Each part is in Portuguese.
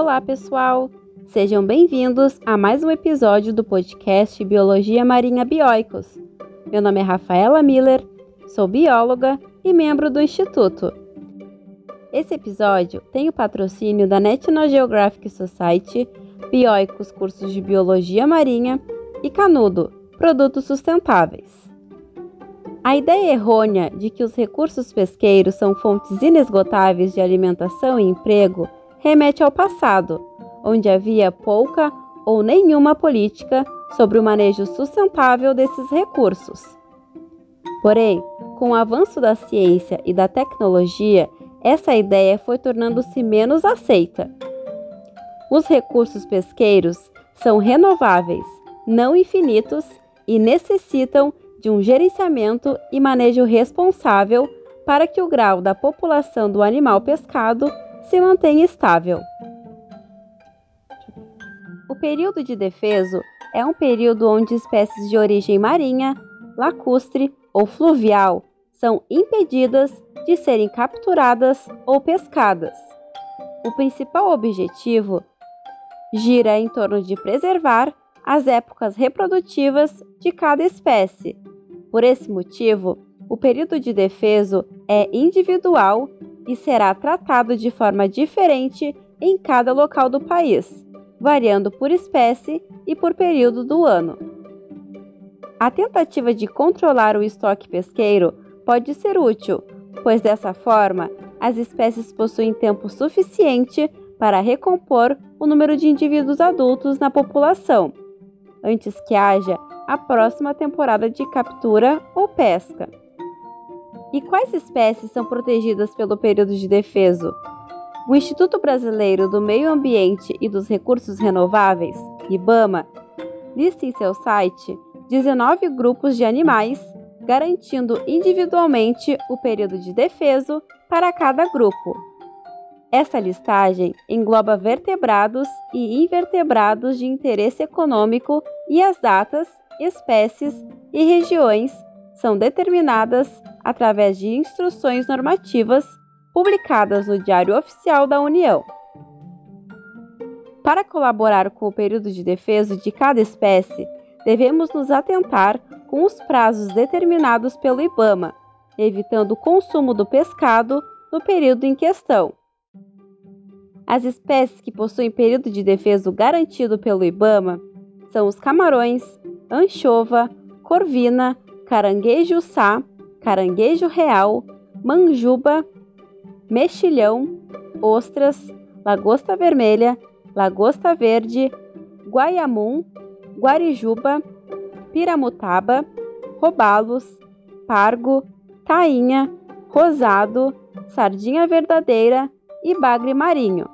Olá, pessoal! Sejam bem-vindos a mais um episódio do podcast Biologia Marinha Bioicos. Meu nome é Rafaela Miller, sou bióloga e membro do Instituto. Esse episódio tem o patrocínio da National Geographic Society, Bioicos Cursos de Biologia Marinha e Canudo, produtos sustentáveis. A ideia errônea de que os recursos pesqueiros são fontes inesgotáveis de alimentação e emprego remete ao passado, onde havia pouca ou nenhuma política sobre o manejo sustentável desses recursos. Porém, com o avanço da ciência e da tecnologia, essa ideia foi tornando-se menos aceita. Os recursos pesqueiros são renováveis, não infinitos e necessitam de um gerenciamento e manejo responsável para que o grau da população do animal pescado se mantenha estável. O período de defeso é um período onde espécies de origem marinha, lacustre ou fluvial são impedidas de serem capturadas ou pescadas. O principal objetivo gira em torno de preservar as épocas reprodutivas de cada espécie. Por esse motivo, o período de defeso é individual e será tratado de forma diferente em cada local do país, variando por espécie e por período do ano. A tentativa de controlar o estoque pesqueiro pode ser útil, pois dessa forma as espécies possuem tempo suficiente para recompor o número de indivíduos adultos na população, antes que haja a próxima temporada de captura ou pesca. E quais espécies são protegidas pelo período de defeso? O Instituto Brasileiro do Meio Ambiente e dos Recursos Renováveis, IBAMA, lista em seu site 19 grupos de animais, garantindo individualmente o período de defeso para cada grupo. Essa listagem engloba vertebrados e invertebrados de interesse econômico e as datas, espécies e regiões são determinadas através de instruções normativas publicadas no Diário Oficial da União. Para colaborar com o período de defesa de cada espécie, devemos nos atentar com os prazos determinados pelo IBAMA, evitando o consumo do pescado no período em questão. As espécies que possuem período de defesa garantido pelo IBAMA são os camarões, anchova, corvina, caranguejo-sá, caranguejo real, manjuba, mexilhão, ostras, lagosta vermelha, lagosta verde, guaiamum, guarijuba, piramutaba, robalos, pargo, tainha, rosado, sardinha verdadeira e bagre marinho.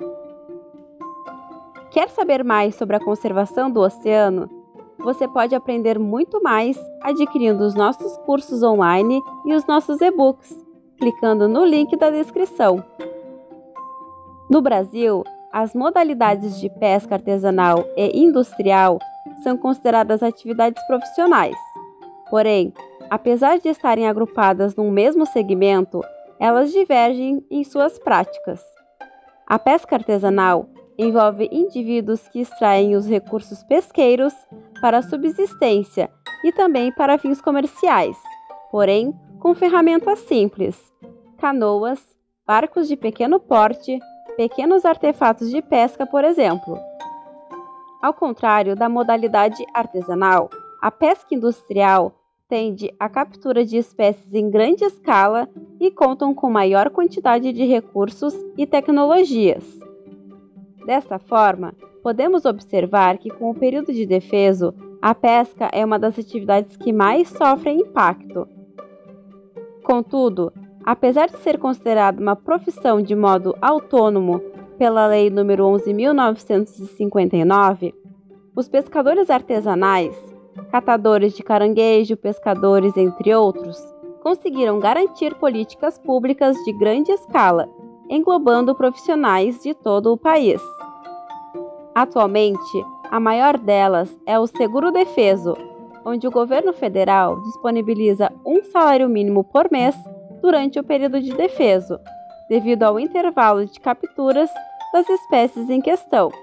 Quer saber mais sobre a conservação do oceano? Você pode aprender muito mais adquirindo os nossos cursos online e os nossos e-books, clicando no link da descrição. No Brasil, as modalidades de pesca artesanal e industrial são consideradas atividades profissionais. Porém, apesar de estarem agrupadas num mesmo segmento, elas divergem em suas práticas. A pesca artesanal envolve indivíduos que extraem os recursos pesqueiros para subsistência e também para fins comerciais, porém com ferramentas simples: canoas, barcos de pequeno porte, pequenos artefatos de pesca, por exemplo. Ao contrário da modalidade artesanal, a pesca industrial tende à captura de espécies em grande escala e contam com maior quantidade de recursos e tecnologias. Desta forma, podemos observar que, com o período de defeso, a pesca é uma das atividades que mais sofrem impacto. Contudo, apesar de ser considerada uma profissão de modo autônomo pela Lei nº 11.959, os pescadores artesanais, catadores de caranguejo, pescadores, entre outros, conseguiram garantir políticas públicas de grande escala, englobando profissionais de todo o país. Atualmente, a maior delas é o Seguro Defeso, onde o governo federal disponibiliza um salário mínimo por mês durante o período de defeso, devido ao intervalo de capturas das espécies em questão,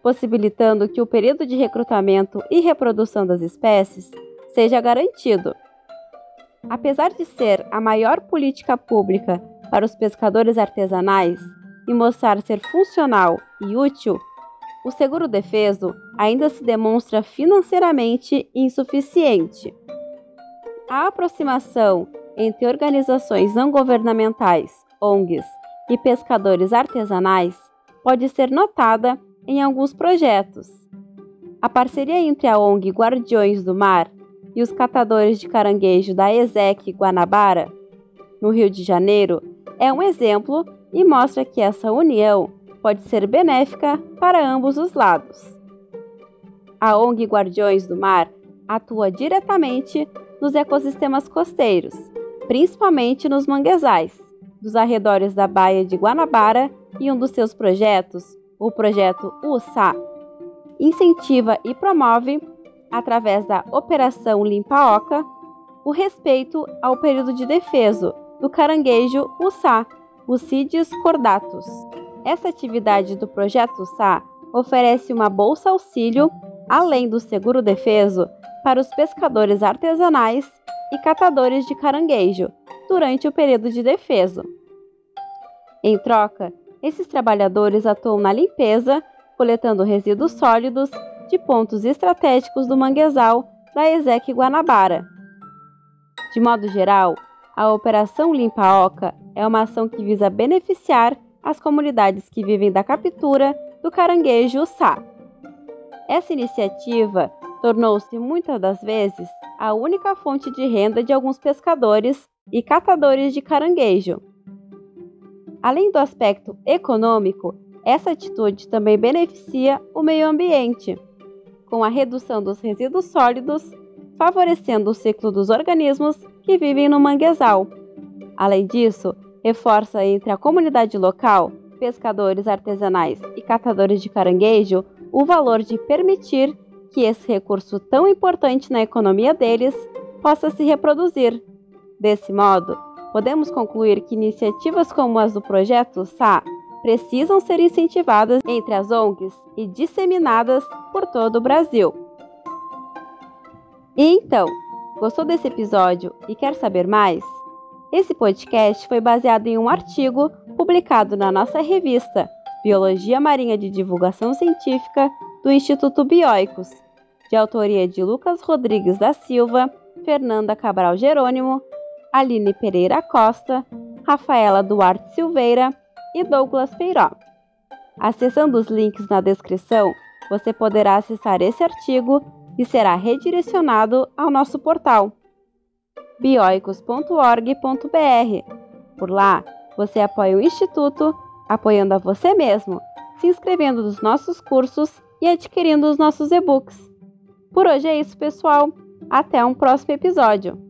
possibilitando que o período de recrutamento e reprodução das espécies seja garantido. Apesar de ser a maior política pública para os pescadores artesanais e mostrar ser funcional e útil, o seguro defeso ainda se demonstra financeiramente insuficiente. A aproximação entre organizações não governamentais, ONGs, e pescadores artesanais pode ser notada em alguns projetos. A parceria entre a ONG Guardiões do Mar e os catadores de caranguejo da ESEC Guanabara, no Rio de Janeiro, é um exemplo e mostra que essa união pode ser benéfica para ambos os lados. A ONG Guardiões do Mar atua diretamente nos ecossistemas costeiros, principalmente nos manguezais, dos arredores da Baía de Guanabara e um dos seus projetos, o projeto USA, incentiva e promove, através da Operação Limpa Oca, o respeito ao período de defeso do caranguejo USA, Ucidis cordatus. Essa atividade do projeto USA oferece uma bolsa auxílio, além do seguro defeso, para os pescadores artesanais e catadores de caranguejo durante o período de defeso. Em troca, esses trabalhadores atuam na limpeza, coletando resíduos sólidos de pontos estratégicos do manguezal da Ezequiel Guanabara. De modo geral, a Operação Limpa Oca é uma ação que visa beneficiar as comunidades que vivem da captura do caranguejo sá. Essa iniciativa tornou-se muitas das vezes a única fonte de renda de alguns pescadores e catadores de caranguejo. Além do aspecto econômico, essa atitude também beneficia o meio ambiente, com a redução dos resíduos sólidos, favorecendo o ciclo dos organismos que vivem no manguezal. Além disso, reforça entre a comunidade local, pescadores artesanais e catadores de caranguejo o valor de permitir que esse recurso tão importante na economia deles possa se reproduzir. Desse modo, podemos concluir que iniciativas como as do projeto SA precisam ser incentivadas entre as ONGs e disseminadas por todo o Brasil. E então, gostou desse episódio e quer saber mais? Esse podcast foi baseado em um artigo publicado na nossa revista Biologia Marinha de Divulgação Científica do Instituto Bioicos, de autoria de Lucas Rodrigues da Silva, Fernanda Cabral Jerônimo Aline Pereira Costa, Rafaela Duarte Silveira e Douglas Peiró. Acessando os links na descrição, você poderá acessar esse artigo e será redirecionado ao nosso portal bioicos.org.br. Por lá, você apoia o Instituto, apoiando a você mesmo, se inscrevendo nos nossos cursos e adquirindo os nossos e-books. Por hoje é isso, pessoal. Até um próximo episódio.